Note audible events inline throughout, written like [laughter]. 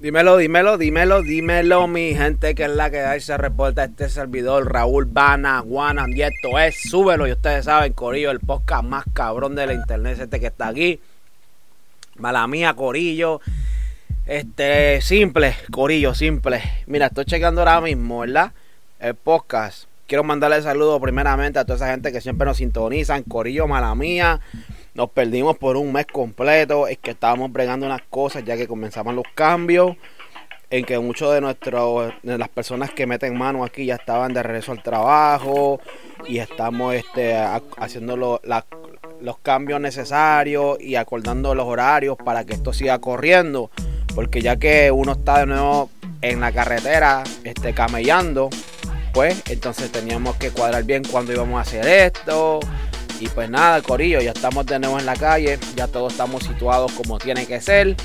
Dímelo, dímelo, dímelo, dímelo, mi gente, que es la que hay. Se reporta este servidor, Raúl Bana, Guana, y esto es Súbelo. Y ustedes saben, Corillo, el podcast más cabrón de la internet, este que está aquí. Mala mía, Corillo. Este, simple, Corillo, simple. Mira, estoy checando ahora mismo, ¿verdad? El podcast. Quiero mandarle saludos primeramente a toda esa gente que siempre nos sintonizan. Corillo, mala mía. Nos perdimos por un mes completo. Es que estábamos bregando unas cosas ya que comenzamos los cambios. En que muchos de nuestros de las personas que meten mano aquí ya estaban de regreso al trabajo. Y estamos este, haciendo los cambios necesarios y acordando los horarios para que esto siga corriendo. Porque ya que uno está de nuevo en la carretera, este, camellando, pues entonces teníamos que cuadrar bien cuándo íbamos a hacer esto y pues nada, Corillo, ya estamos de nuevo en la calle, ya todos estamos situados como tiene que ser.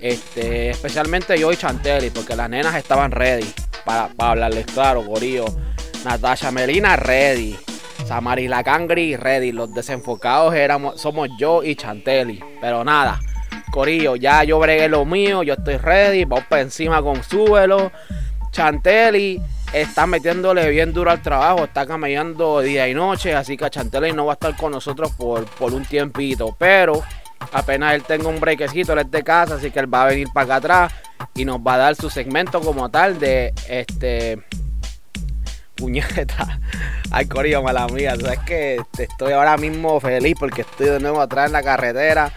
Este, especialmente yo y Chantelli, porque las nenas estaban ready para, hablarles claro, Corillo. Natasha Melina ready. Samarila Cangri ready. Los desenfocados éramos, somos yo y Chantelli. Pero nada, Corillo, ya yo bregué lo mío, yo estoy ready. Vamos para encima con súbelo. Chantelli está metiéndole bien duro al trabajo, está camellando día y noche, así que Chantelli no va a estar con nosotros por, por un tiempito, pero apenas él tenga un brequecito, él es de casa, así que él va a venir para acá atrás y nos va a dar su segmento como tal de este puñeta. [laughs] Ay, Corillo, mala mía. Sabes que estoy ahora mismo feliz porque estoy de nuevo atrás en la carretera.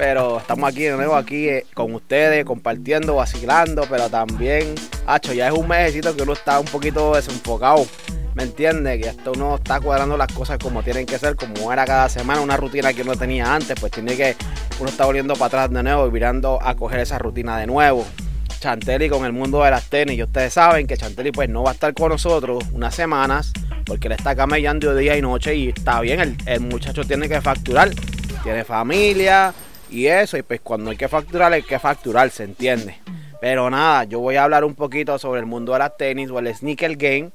Pero estamos aquí de nuevo aquí eh, con ustedes, compartiendo, vacilando, pero también, hacho, ya es un mesecito que uno está un poquito desenfocado. ¿Me entiendes? Que esto uno está cuadrando las cosas como tienen que ser, como era cada semana, una rutina que uno tenía antes, pues tiene que, uno está volviendo para atrás de nuevo y mirando a coger esa rutina de nuevo. Chantelli con el mundo de las tenis. Y ustedes saben que Chantelli pues no va a estar con nosotros unas semanas porque él está camellando día y noche y está bien, el muchacho tiene que facturar, tiene familia, y eso, y pues cuando hay que facturar, hay que facturar, se entiende. Pero nada, yo voy a hablar un poquito sobre el mundo de las tenis o el sneaker game.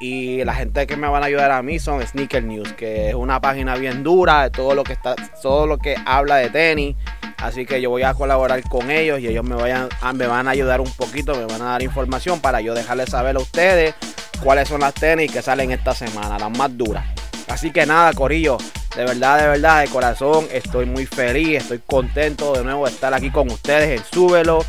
Y la gente que me van a ayudar a mí son Sneaker News, que es una página bien dura de todo lo que está, todo lo que habla de tenis. Así que yo voy a colaborar con ellos y ellos me, me van a ayudar un poquito, me van a dar información para yo dejarles saber a ustedes cuáles son las tenis que salen esta semana, las más duras. Así que nada, Corillo, de verdad, de verdad, de corazón, estoy muy feliz, estoy contento de nuevo de estar aquí con ustedes en Súbelo.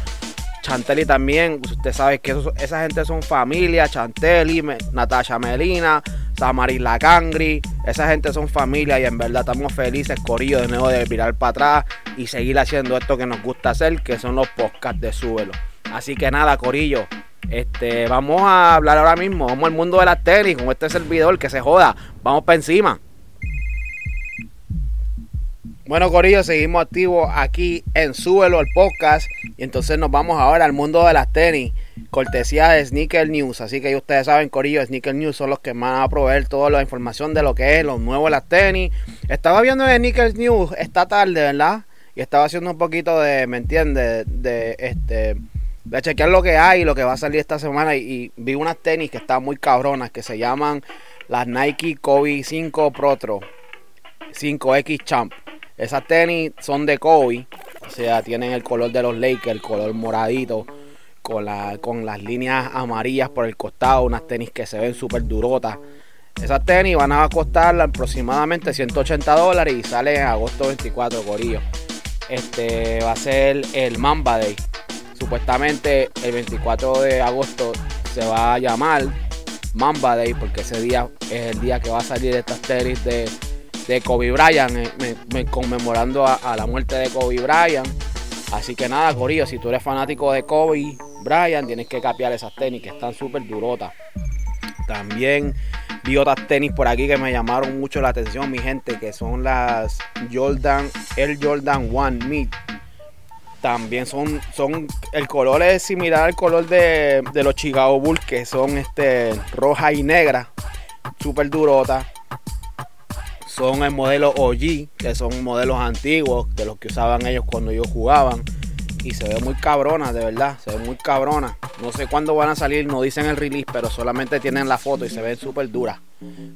Chantelli también, usted sabe que esa gente son familia, Chantelli, Natasha Melina, Samaris Lacangri, esa gente son familia y en verdad estamos felices, Corillo, de nuevo de mirar para atrás y seguir haciendo esto que nos gusta hacer, que son los podcasts de Súbelo. Así que nada, Corillo, este, vamos a hablar ahora mismo, vamos al mundo de las tenis con este servidor que se joda, vamos para encima. Bueno, Corillo, seguimos activos aquí en Súbelo el podcast. Y entonces nos vamos ahora al mundo de las tenis. Cortesía de Sneaker News. Así que ustedes saben, Corillo, Sneaker News son los que van a proveer toda la información de lo que es lo nuevo de las tenis. Estaba viendo Sneaker News esta tarde, ¿verdad? Y estaba haciendo un poquito de, ¿me entiendes? De, este de chequear lo que hay, lo que va a salir esta semana. Y, vi unas tenis que están muy cabronas, que se llaman las Nike Kobe 5 Protro 5X Champ. Esas tenis son de Kobe, o sea, tienen el color de los Lakers, el color moradito, con, la, con las líneas amarillas por el costado, unas tenis que se ven súper durotas. Esas tenis van a costar aproximadamente 180 dólares y sale en agosto 24, Corillo. Este va a ser el Mamba Day. Supuestamente el 24 de agosto se va a llamar Mamba Day porque ese día es el día que va a salir estas tenis de Kobe Bryant, eh, conmemorando a, la muerte de Kobe Bryant. Así que nada, Corillo, si tú eres fanático de Kobe Bryant, tienes que capiar esas tenis que están súper durotas. También vi otras tenis por aquí que me llamaron mucho la atención, mi gente, que son las Jordan, el Jordan One Mid. También son, son, el color es similar al color de, de los Chicago Bulls, que son este, roja y negra, súper durotas son el modelo OG, que son modelos antiguos de los que usaban ellos cuando ellos jugaban. Y se ve muy cabrona, de verdad, se ve muy cabrona. No sé cuándo van a salir, no dicen el release, pero solamente tienen la foto y se ven súper duras.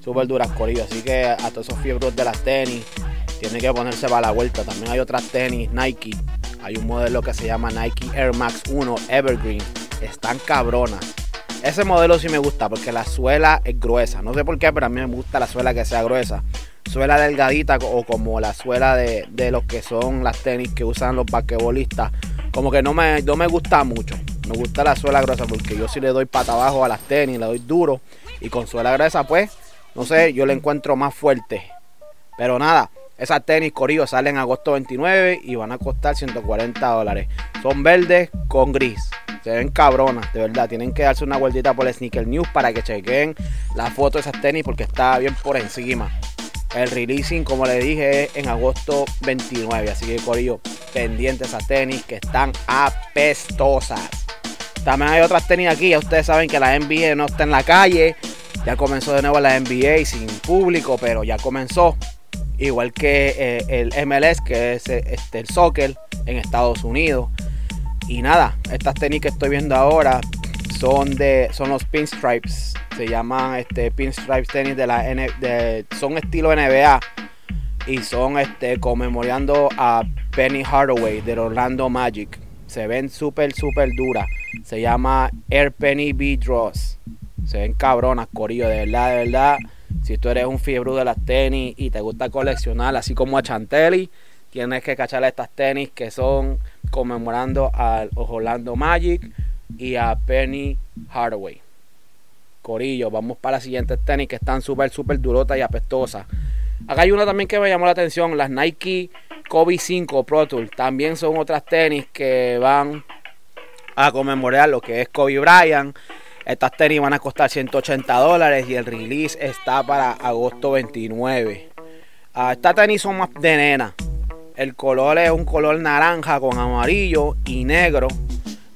Súper duras, Corillo. Así que a todos esos fiebros de las tenis, tienen que ponerse para la vuelta. También hay otras tenis Nike Hay un modelo que se llama Nike Air Max 1 Evergreen. Están cabronas. Ese modelo sí me gusta porque la suela es gruesa. No sé por qué, pero a mí me gusta la suela que sea gruesa. Suela delgadita o como la suela de, de los que son las tenis que usan los basquetbolistas. Como que no me, no me gusta mucho. Me gusta la suela gruesa porque yo sí le doy pata abajo a las tenis, le doy duro. Y con suela gruesa, pues, no sé, yo le encuentro más fuerte. Pero nada, esas tenis Corillo salen agosto 29 y van a costar 140 dólares. Son verdes con gris. Se ven cabronas, de verdad. Tienen que darse una vueltita por el Sneaker News para que chequen la foto de esas tenis porque está bien por encima. El releasing, como le dije, es en agosto 29. Así que, Corillo, pendiente esas tenis que están apestosas. También hay otras tenis aquí. Ya ustedes saben que la NBA no está en la calle. Ya comenzó de nuevo la NBA sin público, pero ya comenzó. Igual que eh, el MLS, que es este, el soccer en Estados Unidos. Y nada, estas tenis que estoy viendo ahora son de son los pinstripes. Se llaman este pinstripes tenis de la N, son estilo NBA y son este conmemorando a Penny Hardaway del Orlando Magic. Se ven súper súper duras. Se llama Air Penny B Draws. Se ven cabronas, corillo, de verdad, de verdad. Si tú eres un fiebre de las tenis y te gusta coleccionar, así como a Chantelli, tienes que cachar estas tenis que son conmemorando al Orlando Magic y a Penny Hardaway. Corillo, vamos para las siguientes tenis que están súper, súper durotas y apestosas. Acá hay una también que me llamó la atención, las Nike Kobe 5 Pro Tour. También son otras tenis que van a conmemorar lo que es Kobe Bryant. Estas tenis van a costar 180 dólares y el release está para agosto 29. Ah, estas tenis son más de nena. El color es un color naranja con amarillo y negro.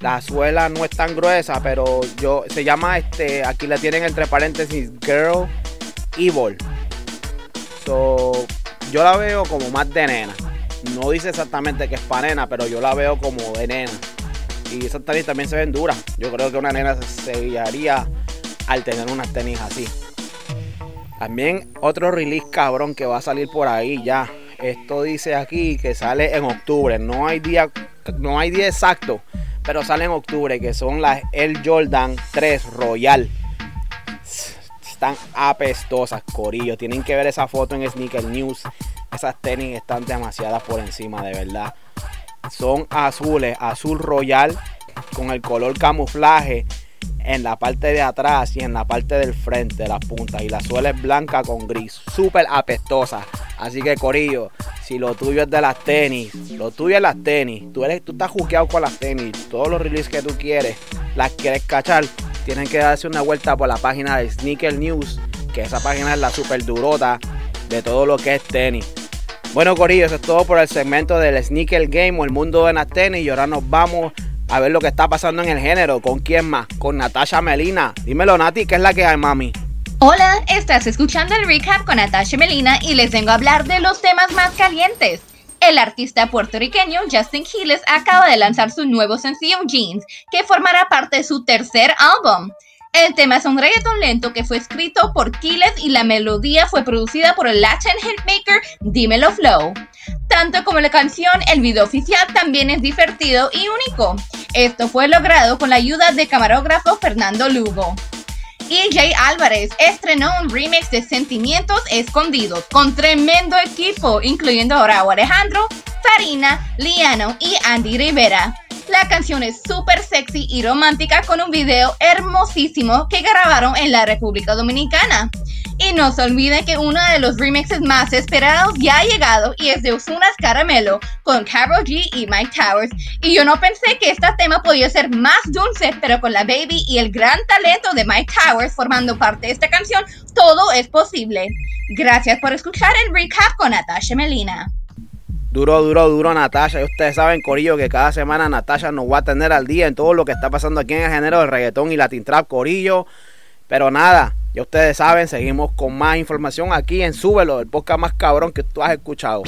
La suela no es tan gruesa, pero yo se llama este, aquí la tienen entre paréntesis Girl Evil. So, yo la veo como más de nena. No dice exactamente que es para nena, pero yo la veo como de nena. Y esas tenis también se ven duras. Yo creo que una nena se guiaría al tener unas tenis así. También otro release cabrón que va a salir por ahí ya esto dice aquí que sale en octubre. No hay día, no hay día exacto, pero sale en octubre, que son las El Jordan 3 Royal. Están apestosas, corillo. Tienen que ver esa foto en Sneaker News. Esas tenis están demasiadas por encima, de verdad. Son azules, azul royal con el color camuflaje en la parte de atrás y en la parte del frente las puntas. Y la suela es blanca con gris. Súper apestosa. Así que Corillo, si lo tuyo es de las tenis, lo tuyo es las tenis, tú, eres, tú estás juqueado con las tenis, todos los releases que tú quieres, las quieres cachar, tienen que darse una vuelta por la página de Sneaker News, que esa página es la super durota de todo lo que es tenis. Bueno, Corillo, eso es todo por el segmento del Sneaker Game o el mundo de las tenis. Y ahora nos vamos a ver lo que está pasando en el género. ¿Con quién más? Con Natasha Melina. Dímelo, Nati, ¿qué es la que hay, mami? Hola, estás escuchando el recap con Natasha Melina y les vengo a hablar de los temas más calientes. El artista puertorriqueño Justin Quiles acaba de lanzar su nuevo sencillo Jeans, que formará parte de su tercer álbum. El tema es un reggaeton lento que fue escrito por Quiles y la melodía fue producida por el Latin hitmaker Dímelo Flow. Tanto como la canción, el video oficial también es divertido y único. Esto fue logrado con la ayuda de camarógrafo Fernando Lugo. EJ Álvarez estrenó un remix de Sentimientos Escondidos con tremendo equipo, incluyendo a Raúl Alejandro, Farina, Liano y Andy Rivera. La canción es súper sexy y romántica con un video hermosísimo que grabaron en la República Dominicana. Y no se olviden que uno de los remixes más esperados ya ha llegado y es de Osuna's Caramelo con Carol G y Mike Towers. Y yo no pensé que este tema podía ser más dulce, pero con la baby y el gran talento de Mike Towers formando parte de esta canción, todo es posible. Gracias por escuchar el recap con Natasha Melina. Duro, duro, duro Natasha. Y ustedes saben, Corillo, que cada semana Natasha nos va a tener al día en todo lo que está pasando aquí en el género del reggaetón y Latin Trap, Corillo. Pero nada, ya ustedes saben, seguimos con más información aquí en Súbelo, el podcast más cabrón que tú has escuchado.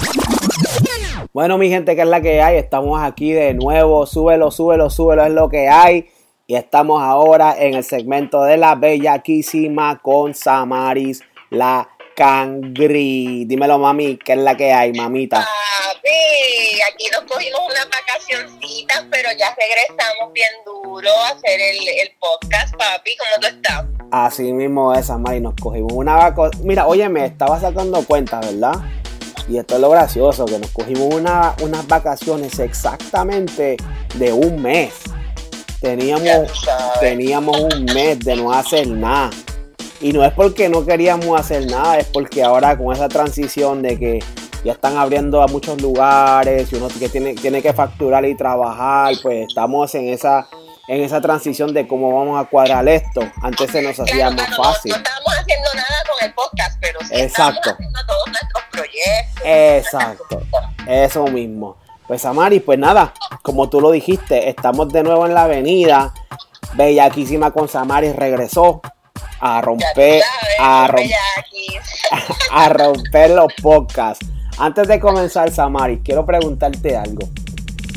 Bueno, mi gente, ¿qué es la que hay? Estamos aquí de nuevo. Súbelo, súbelo, súbelo, es lo que hay. Y estamos ahora en el segmento de la bellaquísima con Samaris, la Cangri. Dímelo, mami, ¿qué es la que hay, mamita? Papi, aquí nos cogimos unas vacacioncitas, pero ya regresamos bien duro a hacer el, el podcast, papi. ¿Cómo tú estás? Así mismo es, Samari, nos cogimos una vacación. Mira, oye, me estaba sacando cuenta, ¿verdad? Y esto es lo gracioso, que nos cogimos una, unas vacaciones exactamente de un mes. Teníamos, teníamos un mes de no hacer nada. Y no es porque no queríamos hacer nada, es porque ahora con esa transición de que ya están abriendo a muchos lugares y uno que tiene, tiene que facturar y trabajar, pues estamos en esa en esa transición de cómo vamos a cuadrar esto. Antes se nos hacía más fácil. No, estábamos haciendo nada con el podcast, pero sí Exacto. haciendo todos nuestros proyectos. Exacto. Eso mismo. Pues Amari, pues nada, como tú lo dijiste, estamos de nuevo en la avenida. Bellaquísima con Samari regresó a romper, a, romper [laughs] a romper los podcasts. Antes de comenzar, Samari, quiero preguntarte algo.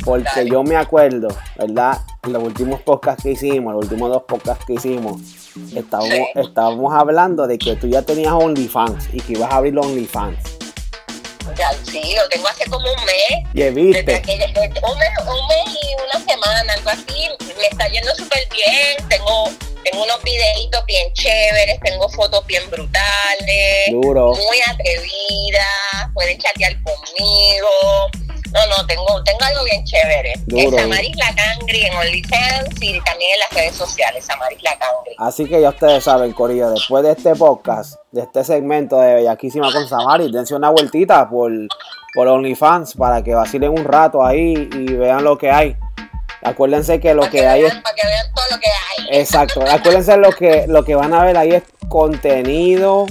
Porque yo me acuerdo, ¿verdad? En los últimos podcasts que hicimos, los últimos dos podcasts que hicimos, estábamos, estábamos hablando de que tú ya tenías OnlyFans y que ibas a abrir los OnlyFans. Ya, sí, lo tengo hace como un mes. Y viste. un, mes, un mes y una semana, algo así. Me está yendo súper bien. Tengo, tengo unos videitos bien chéveres, tengo fotos bien brutales. Duro. Muy atrevidas. Pueden chatear conmigo no, no, tengo, tengo algo bien chévere. Es Samaris La Cangri en OnlyFans y también en las redes sociales, Samaris La Cangri. Así que ya ustedes saben, Corillo, después de este podcast, de este segmento de Bellaquísima con Samaris, dense una vueltita por, por OnlyFans para que vacilen un rato ahí y vean lo que hay. Acuérdense que lo que, hay es. Para que vean todo lo que hay. Exacto. Acuérdense lo que, lo que van a ver ahí es contenido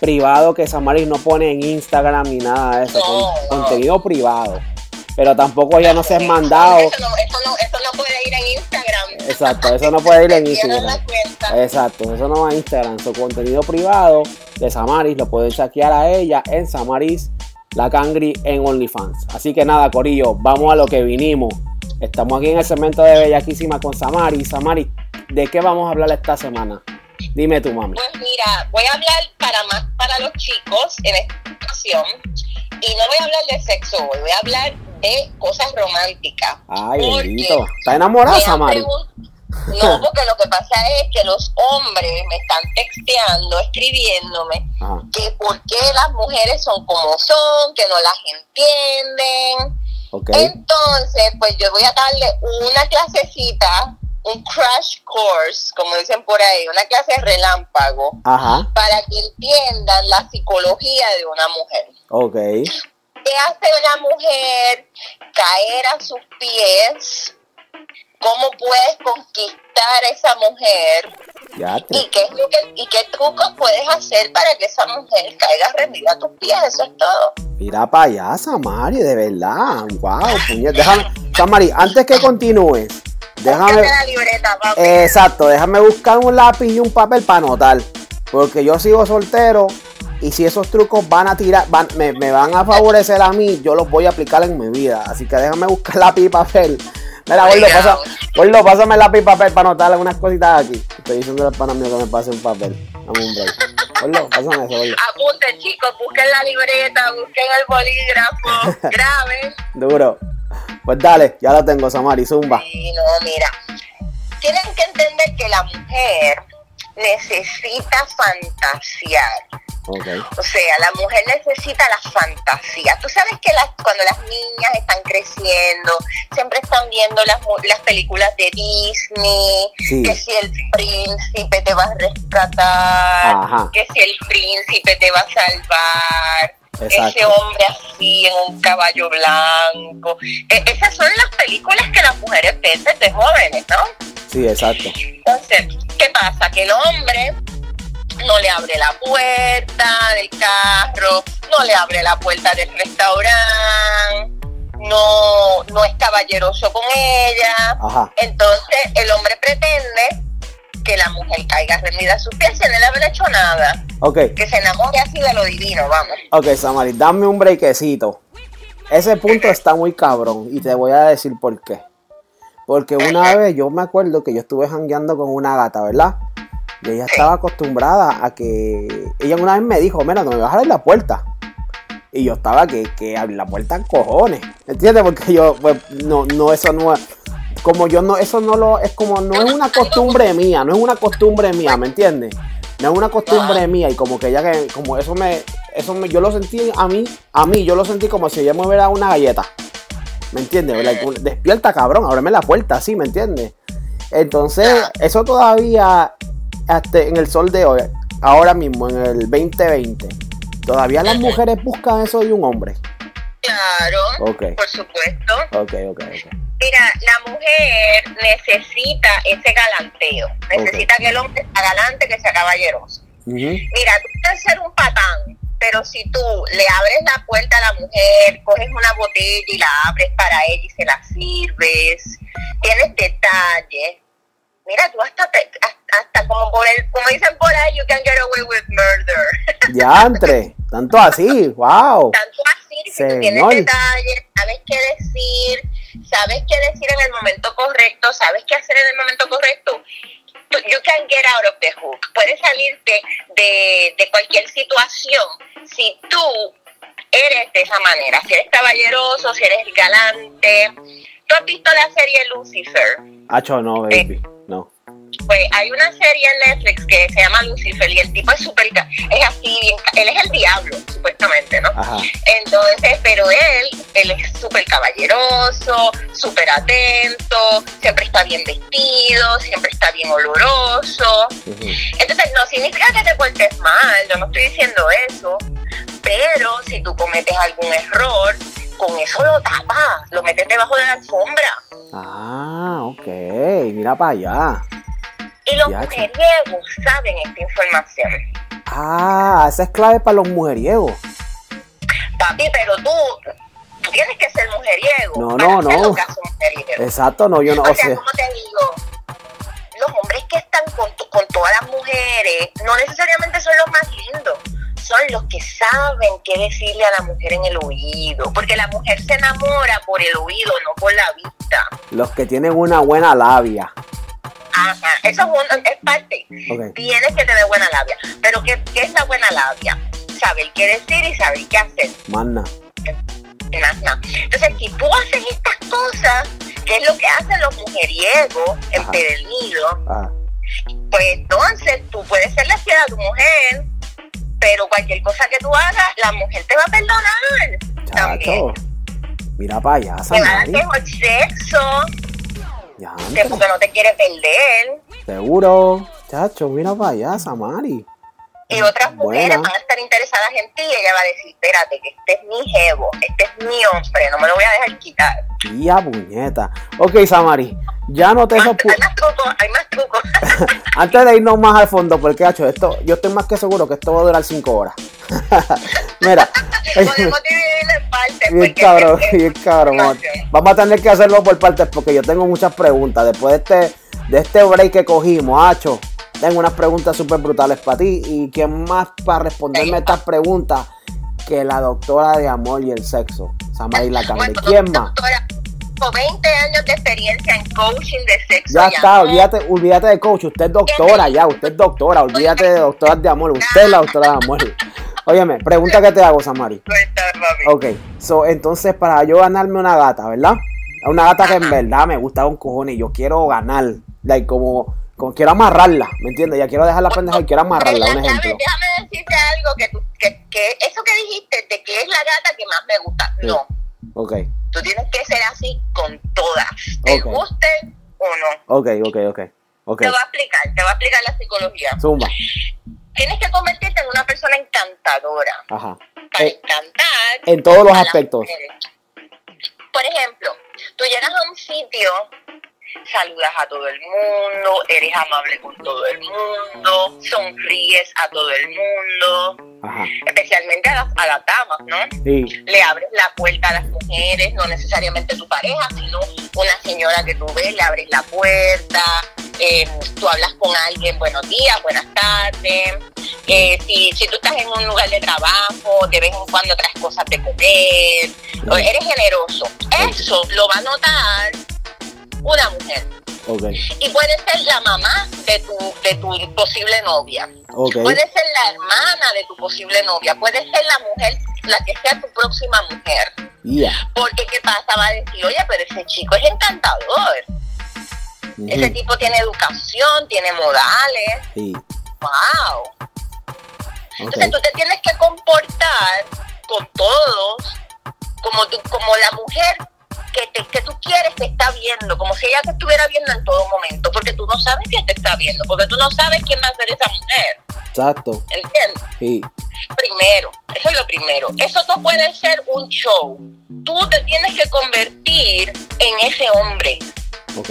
privado que Samaris no pone en Instagram ni nada de eso. contenido privado pero tampoco ya no se han mandado. Eso no, eso, no, eso no puede ir en Instagram. Exacto, eso no puede ir en Instagram. Exacto, eso no va a Instagram. Su contenido privado de Samaris lo pueden chequear a ella en Samaris La Cangri en OnlyFans. Así que nada, Corillo, vamos a lo que vinimos. Estamos aquí en el segmento de Bellaquísima con Samaris. Samaris, ¿de qué vamos a hablar esta semana? Dime tu mami. Pues mira, voy a hablar para más para los chicos en esta ocasión. Y no voy a hablar de sexo hoy, voy a hablar de cosas románticas. Ay, bendito. ¿Está enamorada, Samari? No, porque lo que pasa es que los hombres me están texteando, escribiéndome, que por qué las mujeres son como son, que no las entienden. Entonces, pues yo voy a darle una clasecita, un crash course, como dicen por ahí, una clase relámpago, para que entiendan la psicología de una mujer. Ok. ¿Qué hace una mujer caer a sus pies? ¿Cómo puedes conquistar a esa mujer? ¿Y qué, ¿Y qué trucos puedes hacer para que esa mujer caiga rendida a tus pies? Eso es todo. Mira para allá, Samari, de verdad. Wow, Déjame, Samari, antes que continúes, déjame. La libreta, papi. Exacto, déjame buscar un lápiz y un papel para anotar. Porque yo sigo soltero y si esos trucos van a tirar, me, van a favorecer a mí, yo los voy a aplicar en mi vida. Así que déjame buscar [laughs] lápiz y papel. Mira, Gordo, pasa, pásame lápiz y papel para anotar algunas cositas aquí. Estoy diciendo al pana mío que me pase un papel. Dame un break. Pásame eso. Apunten, chicos, busquen la libreta, busquen el bolígrafo, [laughs] graben. Duro. Pues dale, ya lo tengo, Samari, zumba. Sí, no, mira. Tienen que entender que la mujer necesita fantasear. O sea, la mujer necesita la fantasía. Tú sabes que las, cuando las niñas están creciendo, siempre están viendo las, las películas de Disney, que si el príncipe te va a rescatar, que si el príncipe te va a salvar. Ese hombre así en un caballo blanco. E, esas son las películas que las mujeres ven desde jóvenes, ¿no? Sí, exacto. Entonces, ¿qué pasa? Que el hombre no le abre la puerta del carro, no le abre la puerta del restaurante, no, no es caballeroso con ella. Entonces el hombre pretende que la mujer caiga rendida a sus pies sin él haber hecho nada. Okay. Que se enamore así de lo divino, vamos. Ok, Samari, dame un brequecito. Ese punto está muy cabrón y te voy a decir por qué. Porque una vez yo me acuerdo que yo estuve jangueando con una gata, ¿verdad? Y ella estaba acostumbrada a que. Ella una vez me dijo: Mira, no me vas a abrir la puerta. Y yo estaba que, que abrí la puerta en cojones. ¿Entiendes? Porque yo, pues, no, no, eso no como yo no, eso no lo, es como, no es una costumbre mía, no es una costumbre mía, ¿me entiendes? No es una costumbre mía y como que ya que, como eso me, eso me, yo lo sentí a mí, a mí, yo lo sentí como si ella me hubiera una galleta. ¿Me entiendes? Despierta, cabrón, ábreme la puerta, así, ¿me entiendes? Entonces, eso todavía, hasta en el sol de hoy, ahora mismo, en el 2020, todavía las mujeres buscan eso de un hombre. Claro, por supuesto. Ok, ok, ok. Mira, la mujer necesita ese galanteo. Necesita que el hombre sea galante, que sea caballeroso. Mira, tú puedes ser un patán, pero si tú le abres la puerta a la mujer, coges una botella y la abres para ella y se la sirves, tienes detalles. Mira, tú hasta, hasta, como, por el, como dicen por ahí, you can get away with murder. [laughs] Diantre, tanto así, wow. Tanto así, si tú tienes detalles, sabes qué decir, sabes qué decir en el momento correcto, sabes qué hacer en el momento correcto, you can get out of the hook. Puedes salirte de, de cualquier situación si tú eres de esa manera, si eres caballeroso, si eres galante. ¿Tú has visto la serie Lucifer? Hacho, no, baby, no. Pues hay una serie en Netflix que se llama Lucifer y el tipo es súper, es así, él es el diablo, supuestamente, ¿no? Entonces, pero él, él es súper caballeroso, súper atento, siempre está bien vestido, siempre está bien oloroso. Entonces, no significa que te portes mal, yo no estoy diciendo eso, pero si tú cometes algún error, con eso lo tapas, lo metes debajo de la alfombra. Ah, ok, mira para allá. Y los mujeriegos saben esta información. Ah, esa es clave para los mujeriegos. Papi, pero tú, tienes que ser mujeriego. No, no, no. Exacto, no, yo no. O, sea, como te digo, los hombres que están con, con todas las mujeres no necesariamente son los más lindos son los que saben qué decirle a la mujer en el oído, porque la mujer se enamora por el oído, no por la vista. Los que tienen una buena labia. Ajá, eso es, parte. Tienes que tener buena labia. Pero ¿qué, es la buena labia? Saber qué decir y saber qué hacer. Manda. Entonces, si tú haces estas cosas, que es lo que hacen los mujeriegos empedernidos, ah. pues entonces tú puedes ser la fiel a tu mujer, pero cualquier cosa que tú hagas, la mujer te va a perdonar. Chacho, mira para allá, Te sexo que porque no te quiere perder. Seguro. Chacho, mira para allá, Samari. Y otras mujeres van a estar interesadas en ti y ella va a decir, espérate, que este es mi jevo, este es mi hombre, no me lo voy a dejar quitar. Tía puñeta. Ok, Samari, ya no te Hay más trucos, hay más trucos. [laughs] Antes de irnos más al fondo, porque, hecho esto, yo estoy más que seguro que esto va a durar cinco horas. [laughs] Mira. [laughs] Podemos dividirlo partes. Bien cabrón, bien cabrón. Vamos a tener que hacerlo por partes porque yo tengo muchas preguntas. Después de este, de este break que cogimos, Hacho, tengo unas preguntas súper brutales para ti. ¿Y quién más para responderme estas preguntas que la doctora de amor y el sexo? Samari Lacambe. ¿Quién más? 20 años de experiencia en coaching de sexo. Ya está, olvídate, olvídate de coach. Usted es doctora, ya, usted es doctora. Olvídate de doctora de amor. Usted es la doctora de amor. [laughs] Óyeme, pregunta que te hago, Samari. Ok, so, entonces para yo ganarme una gata, ¿verdad? Una gata que en verdad me gusta un cojón y yo quiero ganar. Like, como, como quiero amarrarla, ¿me entiendes? Ya quiero dejar la pendeja y quiero amarrarla, un ejemplo. Déjame decirte algo que, que, que eso que dijiste de que es la gata que más me gusta. No. Ok. Tú tienes que ser así con todas. Te guste o no. Ok, ok, ok. Okay. Te voy a explicar, te voy a explicar la psicología. Zumba. Tienes que convertirte en una persona encantadora. Ajá. Para eh, encantar. En todos los aspectos. Por ejemplo, tú llegas a un sitio saludas a todo el mundo, eres amable con todo el mundo, sonríes a todo el mundo, especialmente a las, a las damas, ¿no? Sí. Le abres la puerta a las mujeres, no necesariamente tu pareja, sino una señora que tú ves, le abres la puerta, eh, tú hablas con alguien, buenos días, buenas tardes, eh, si, si tú estás en un lugar de trabajo, de vez en cuando traes cosas de comer, eres generoso. Eso lo va a notar una mujer. Y puede ser la mamá de tu, de tu posible novia. Puede ser la hermana de tu posible novia. Puede ser la mujer, la que sea tu próxima mujer. Porque qué pasa, va a decir, oye, pero ese chico es encantador. Ese tipo tiene educación, tiene modales. Sí. Wow. Entonces tú te tienes que comportar con todos como, como la mujer que, te, que tú quieres te está viendo, como si ella te estuviera viendo en todo momento, porque tú no sabes quién te está viendo, porque tú no sabes quién va a ser esa mujer. Exacto. ¿Entiendes? Sí. Primero, eso es lo primero. Eso no puede ser un show. Tú te tienes que convertir en ese hombre. Ok.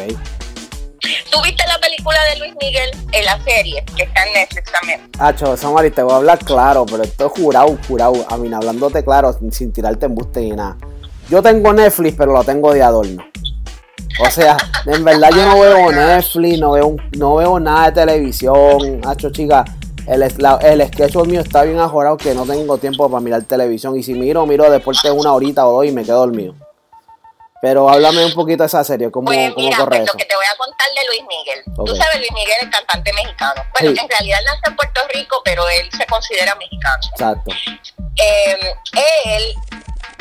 ¿Tú viste la película de Luis Miguel en la serie que está en Netflix también? Ah, Samari, te voy a hablar claro, pero esto es jurado, jurado. A mí, hablándote claro, sin tirarte embuste ni nada. Yo tengo Netflix, pero lo tengo de adorno. O sea, en verdad yo no veo Netflix, no veo, no veo nada de televisión. Hacho, chica, el, el sketch mío está bien ajorado que no tengo tiempo para mirar televisión. Y si miro, miro después de una horita o dos y me quedo dormido. Pero háblame un poquito de esa serie, ¿cómo, pues mira, corre pues, Lo que te voy a contar de Luis Miguel. Tú sabes, Luis Miguel es cantante mexicano. Bueno, en realidad nace en Puerto Rico, pero él se considera mexicano. Exacto. Eh, él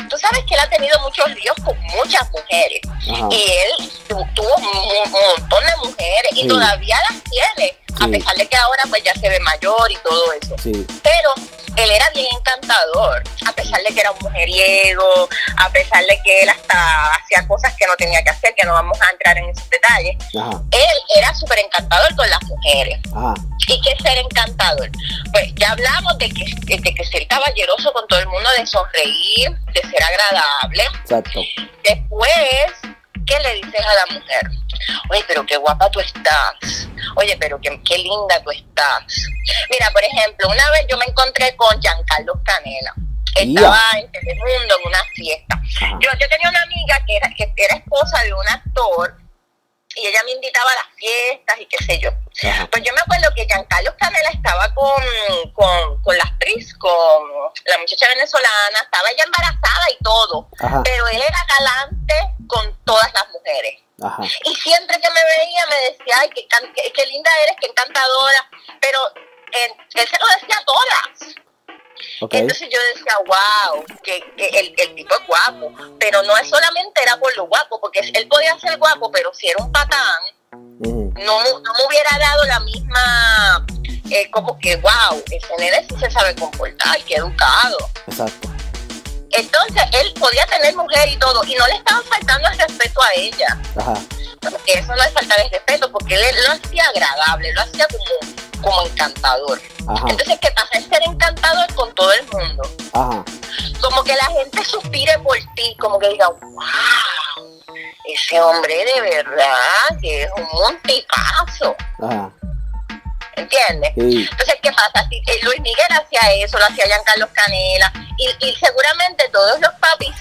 tú sabes que él ha tenido muchos líos con muchas mujeres. Y él tuvo un, montón de mujeres y todavía las tiene, a pesar de que ahora pues ya se ve mayor y todo eso. Pero él era bien encantador, a pesar de que era un mujeriego, a pesar de que él hasta hacía cosas que no tenía que hacer, que no vamos a entrar en esos detalles. Él era súper encantador con las mujeres. ¿Y qué ser encantador? Pues ya hablamos de que, de que ser caballeroso con todo el mundo, de sonreír, de ser agradable. Exacto. Después, ¿qué le dices a la mujer? Oye, pero qué guapa tú estás. Oye, pero qué, qué linda tú estás. Mira, por ejemplo, una vez yo me encontré con Giancarlo Canela. Estaba en mundo en una fiesta. Yo, yo tenía una amiga que era, que era esposa de un actor y ella me invitaba a las fiestas y qué sé yo. Pues yo me acuerdo que Giancarlo Canela estaba con, con, con la actriz, con la muchacha venezolana, estaba ella embarazada y todo, pero él era galante con todas las mujeres. Y siempre que me veía me decía, ay, qué, qué, linda eres, qué encantadora, pero él, él se lo decía a todas. Entonces yo decía, wow, que, el, el, tipo es guapo, pero no es solamente era por lo guapo, porque él podía ser guapo, pero si era un patán, no, no me hubiera dado la misma, eh, como que, wow, ese nene sí se sabe comportar, qué educado. Exacto. Entonces él podía tener mujer y todo, y no le estaba faltando el respeto a ella. Ajá. Porque eso no es falta de respeto, porque él lo hacía agradable, lo hacía como, como encantador. Entonces, ¿qué pasa? Es ser encantador con todo el mundo. Ajá. Como que la gente suspire por ti, como que diga, wow, ese hombre de verdad que es un tipazo. Ajá. ¿Entiendes? Entonces, ¿qué pasa? Si, eh, Luis Miguel hacía eso, lo hacía Giancarlo Canela, y, y seguramente todos los papis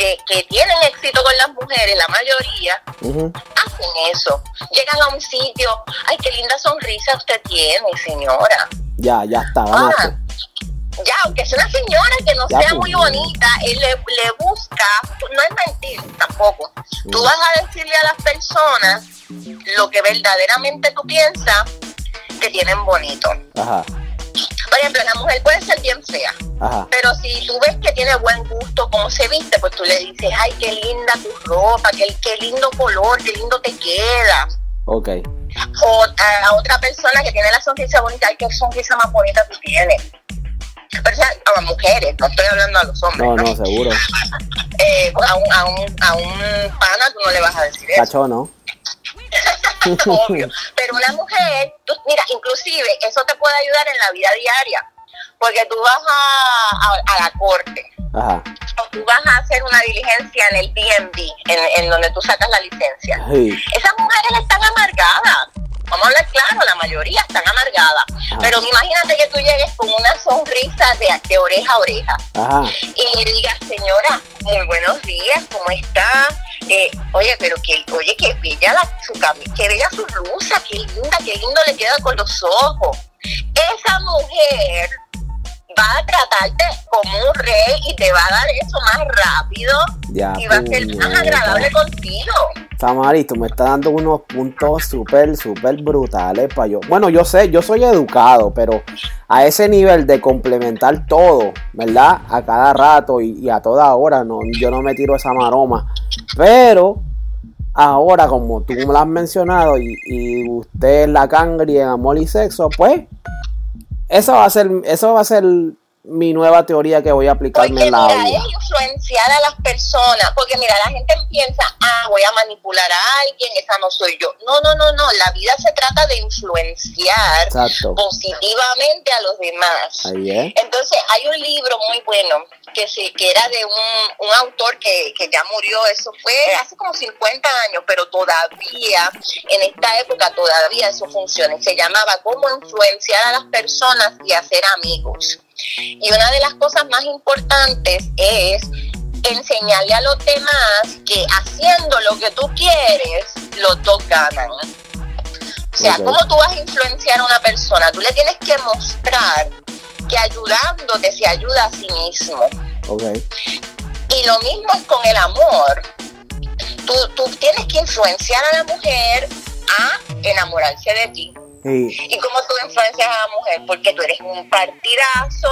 que, que, tienen éxito con las mujeres, la mayoría, hacen eso. Llegan a un sitio, ay, qué linda sonrisa usted tiene, señora. Ya, ya está, vamos. Ah, ya, aunque sea una señora que no sea muy bonita, él le, le, busca, no es mentir tampoco. Tú vas a decirle a las personas lo que verdaderamente tú piensas que tienen bonito. Ajá. Por ejemplo, la mujer puede ser bien fea, pero si tú ves que tiene buen gusto, como se viste, pues tú le dices, ay, qué linda tu ropa, qué, qué lindo color, qué lindo te queda. Ok. O a, otra persona que tiene la sonrisa bonita, ay, qué sonrisa más bonita tú tienes. Pero o sea, a las mujeres, no estoy hablando a los hombres. No, no, seguro. [laughs] Eh, a, un, a, un, a un pana tú no le vas a decir eso. Cacho, ¿no? Obvio. [laughs] Pero una mujer, mira, inclusive eso te puede ayudar en la vida diaria, porque tú vas a, a, la corte, o tú vas a hacer una diligencia en el DMV, en, en donde tú sacas la licencia. Esas mujeres están amargadas. Vamos a hablar claro, la mayoría están amargadas. Pero imagínate que tú llegues con una sonrisa de, de oreja a oreja y le digas, señora, muy buenos días, ¿cómo está? Eh, oye, pero que, oye, que bella la, su que bella su blusa, qué linda, qué lindo le queda con los ojos. Esa mujer va a tratarte como un rey y te va a dar eso más rápido y va a ser más agradable contigo. Samari, tú me estás dando unos puntos súper, súper brutales para yo. Bueno, yo sé, yo soy educado, pero a ese nivel de complementar todo, ¿verdad? A cada rato y, a toda hora, no, yo no me tiro esa maroma. Pero ahora, como tú me lo has mencionado y, y usted es la cangri en amor y sexo, pues eso va a ser, eso va a ser mi nueva teoría que voy a aplicarme en la mira, es influenciar a las personas, porque mira, la gente piensa, ah, voy a manipular a alguien, esa no soy yo. No, no, no, no, la vida se trata de influenciar positivamente a los demás. Entonces, hay un libro muy bueno que, se, que era de un, un autor que, que ya murió, eso fue hace como 50 años, pero todavía, en esta época, todavía eso funciona. Se llamaba Cómo influenciar a las personas y hacer amigos. Y una de las cosas más importantes es enseñarle a los demás que haciendo lo que tú quieres, los dos ganan. O sea, ¿cómo tú vas a influenciar a una persona? Tú le tienes que mostrar que ayudándote se ayuda a sí mismo. Y lo mismo es con el amor. Tú, tú tienes que influenciar a la mujer a enamorarse de ti. ¿Y cómo tú influencias a la mujer? Porque tú eres un partidazo,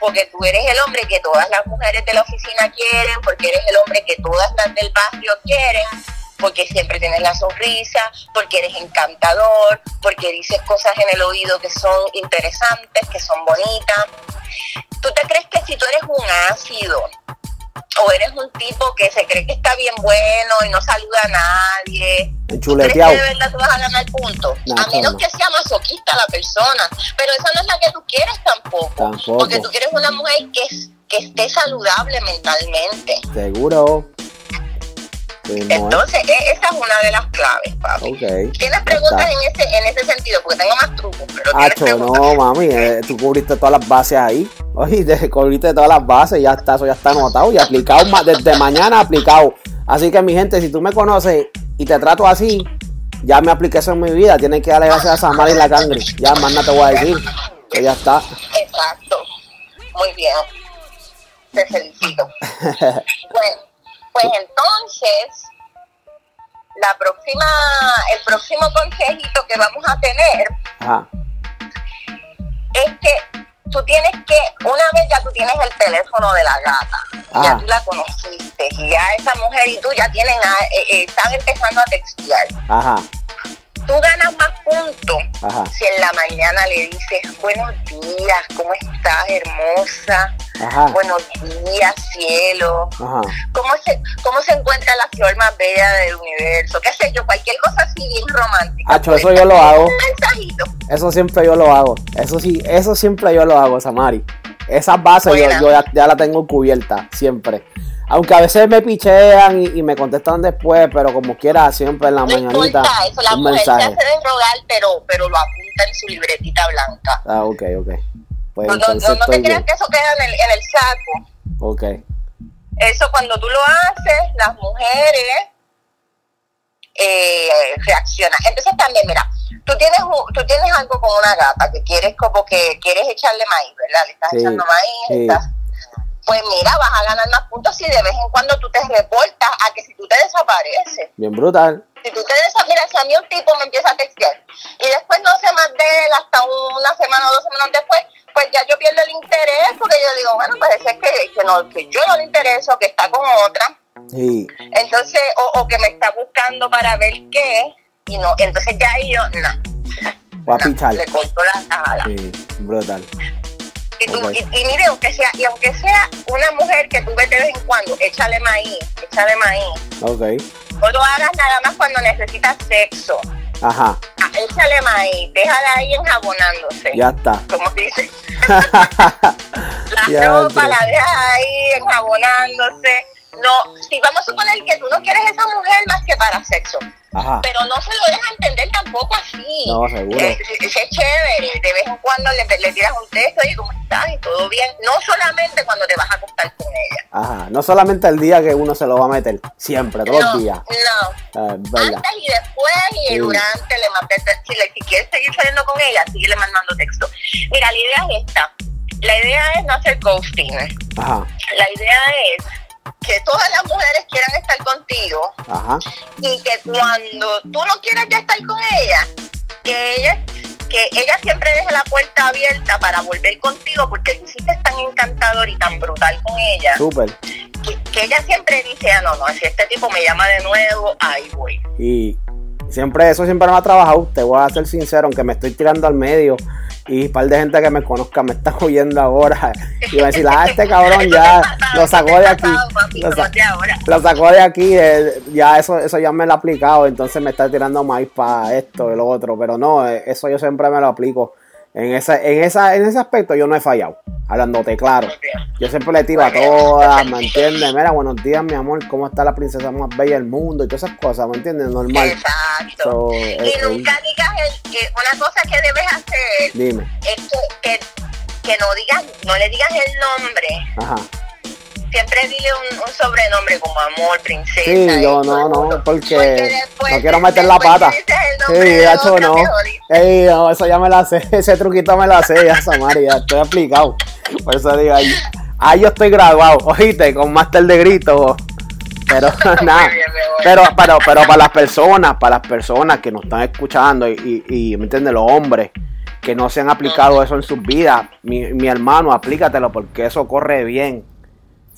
porque tú eres el hombre que todas las mujeres de la oficina quieren, porque eres el hombre que todas las del barrio quieren, porque siempre tienes la sonrisa, porque eres encantador, porque dices cosas en el oído que son interesantes, que son bonitas. ¿Tú te crees que si tú eres un ácido, o eres un tipo que se cree que está bien bueno y no saluda a nadie. Chuleteado. ¿Crees que de verdad tú vas a ganar puntos? a menos que sea masoquista la persona. Pero esa no es la que tú quieres tampoco. tampoco. Porque tú quieres una mujer que, que esté saludable mentalmente. Seguro. Entonces, e, esa es una de las claves, papi. ¿Tienes preguntas en ese, en ese sentido? Porque tengo más trucos. Pero no, mami, eh, tú cubriste todas las bases ahí. Oye, [laughs] cubriste todas las bases, ya está, eso ya está anotado y aplicado desde mañana aplicado. Así que mi gente, si tú me conoces y te trato así, ya me apliqué eso en mi vida. Tienes que darle gracias a Samara y la cangre. Ya más no te voy a decir. Que ya está. Exacto. Muy bien. Te felicito. bueno. [laughs] Pues entonces, la próxima, el próximo consejito que vamos a tener es que tú tienes que, una vez ya tú tienes el teléfono de la gata, ya tú la conociste, y ya esa mujer y tú ya tienen, eh, eh, están empezando a textear. Ajá tú ganas más puntos si en la mañana le dices buenos días, ¿cómo estás, hermosa? Buenos días, cielo. ¿Cómo, se, ¿Cómo se encuentra la flor más bella del universo? ¿Qué sé yo? Cualquier cosa así bien romántica. Acho, eso yo lo hago. Un mensajito. Eso siempre yo lo hago. Eso sí, eso siempre yo lo hago, Samari. Esa base yo, yo ya, ya la tengo cubierta, siempre. Aunque a veces me pichean y, me contestan después, pero como quiera, siempre en la no mañanita. eso, la mujer se hace de rogar, pero, pero lo apunta en su libretita blanca. Ah, ok, ok. Pues no, no, te creas que eso queda en el, en el saco. Ok. Eso cuando tú lo haces, las mujeres eh, reaccionan. Entonces también, mira, tú tienes tú tienes algo con una gata que quieres como que quieres echarle maíz, ¿verdad? Le estás echando maíz, estás pues mira, vas a ganar más puntos si de vez en cuando tú te reportas a que si tú te desapareces. Bien brutal. Si tú te desapareces, mira, si a mí un tipo me empieza a textear y después no sé más de él hasta una semana o dos semanas después, pues ya yo pierdo el interés porque yo digo, bueno, pues que, que, no, que yo no le intereso, que está con otra. Sí. Entonces, o, o que me está buscando para ver qué, y no, entonces ya yo, no. Voy a Le corto la sala. Sí, brutal. Y, tú, y, mire, aunque sea, y aunque sea una mujer que tú ves de vez en cuando, échale maíz, échale maíz. Ok. O lo hagas nada más cuando necesitas sexo. Ajá. Échale maíz, déjala ahí enjabonándose. Ya está. Como dice. [laughs] la ropa la dejas ahí enjabonándose. No, si vamos a suponer que tú no quieres esa mujer más que para sexo, pero no se lo deja entender tampoco así. No, seguro. Es, chévere. De vez en cuando le, le tiras un texto y cómo estás y todo bien. No solamente cuando te vas a acostar con ella. Ajá. No solamente el día que uno se lo va a meter. Siempre, todos los días. No. Ah, Antes y después y durante le Si, le, si quieres seguir saliendo con ella, sigue le mandando texto. Mira, la idea es esta la idea es no hacer ghosting. Ajá. La idea es que todas las mujeres quieran estar contigo Ajá. y que cuando tú no quieras ya estar con ella, que ella que ella siempre deje la puerta abierta para volver contigo porque tú hiciste tan encantador y tan brutal con ella. Súper. Que, ella siempre dice, ah, no, no, si este tipo me llama de nuevo, ahí voy. Y siempre, eso siempre me ha trabajado, te voy a ser sincero, aunque me estoy tirando al medio y un par de gente que me conozca me está oyendo ahora. Y va a decir, ah, este cabrón ya lo sacó de aquí, lo, sacó de aquí, eh, ya eso, eso ya me lo ha aplicado, entonces me está tirando más para esto y lo otro, pero no, eh, eso yo siempre me lo aplico. En, esa, en, esa, en ese aspecto yo no he fallado, hablándote claro. Yo siempre le tiro a todas, ¿me entiendes? Mira, buenos días, mi amor, ¿cómo está la princesa más bella del mundo? Y todas esas cosas, ¿me entiendes? Normal. Exacto. y eh, nunca digas el, que una cosa que debes hacer dime. es que, que, no digas, no le digas el nombre. Ajá siempre dile un, sobrenombre como amor, princesa. Sí, yo no, no, porque, no quiero meter la pata. Sí, hecho no. Ey, no, eso ya me la sé, [laughs] ese truquito me la sé, ya Samari, ya estoy aplicado. Por eso digo, ahí, ahí yo estoy graduado, oíste, con máster de grito. Pero [laughs] nada, pero, pero, pero para las personas, para las personas que nos están escuchando y, y, ¿me entiendes? Los hombres que no se han aplicado eso en sus vidas, mi, mi hermano, aplícatelo porque eso corre bien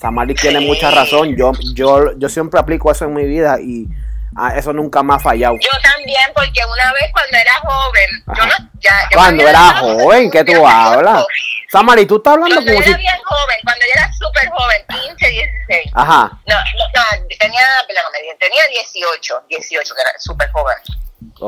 Samari tiene mucha razón. Yo, yo, yo siempre aplico eso en mi vida y ah, eso nunca me ha fallado. Yo también, porque una vez cuando era joven, yo no, ya, cuando era joven, ¿qué tú hablas? Samari, tú estás hablando cuando como yo era bien joven, cuando yo era súper joven, 15, 16. Ajá. No, no, tenía, perdóname, tenía 18, 18, que era súper joven.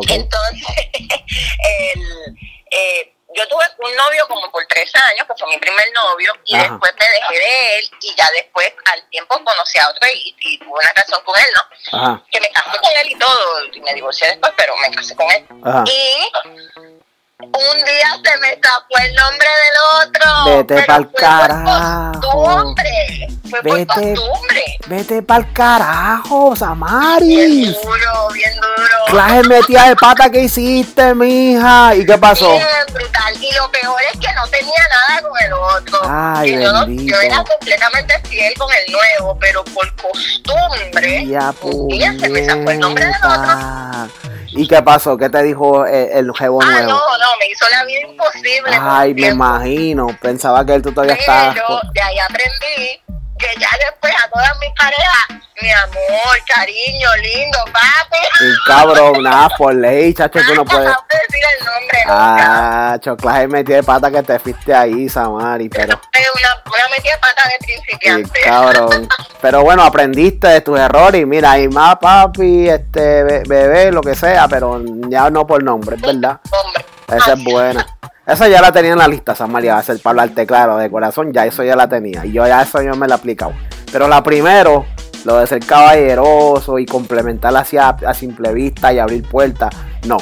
Entonces, [laughs] el, eh, yo tuve un novio como por tres años, que fue mi primer novio, y después me dejé de él, y ya después al tiempo conocí a otro y, tuve una relación con él, ¿no? Que me casé con él y todo, y me divorcié después, pero me casé con él. Y un día se me escapó el nombre del otro. Vete pa'l carajo. Costumbre. Fue vete, por costumbre. Vete pa'l carajo, Samari. Bien duro, bien duro. Clase metida de pata que hiciste, mija. ¿Y qué pasó? Bien brutal. Y lo peor es que no tenía nada con el otro. Ay, yo, yo, era completamente fiel con el nuevo, pero por costumbre. Ya, un día se me escapó el nombre del otro. ¿Y qué pasó? ¿Qué te dijo el, el jevo ah, nuevo? No, no, me hizo la vida imposible. Ay, me imagino. Pensaba que él tú todavía estabas. Pero de ahí aprendí que ya después a todas mis parejas, mi amor, cariño, lindo, papi. Un cabrón, nada, por ley, chacho, tú no puedes. decir el nombre, ah, choclaje metí de pata que te fuiste ahí, Samari, pero. Una, una metida de pata de principiante. Sí, cabrón. pero bueno, aprendiste de tus errores y mira, y más papi, este, bebé, lo que sea, pero ya no por nombre, verdad. Hombre. Esa es buena. Esa ya la tenía en la lista, San María, hacer para hablarte claro, de corazón, ya eso ya la tenía. Y yo ya eso yo me la he aplicado. Pero la primero, lo de ser caballeroso y complementar hacia a simple vista y abrir puertas, no.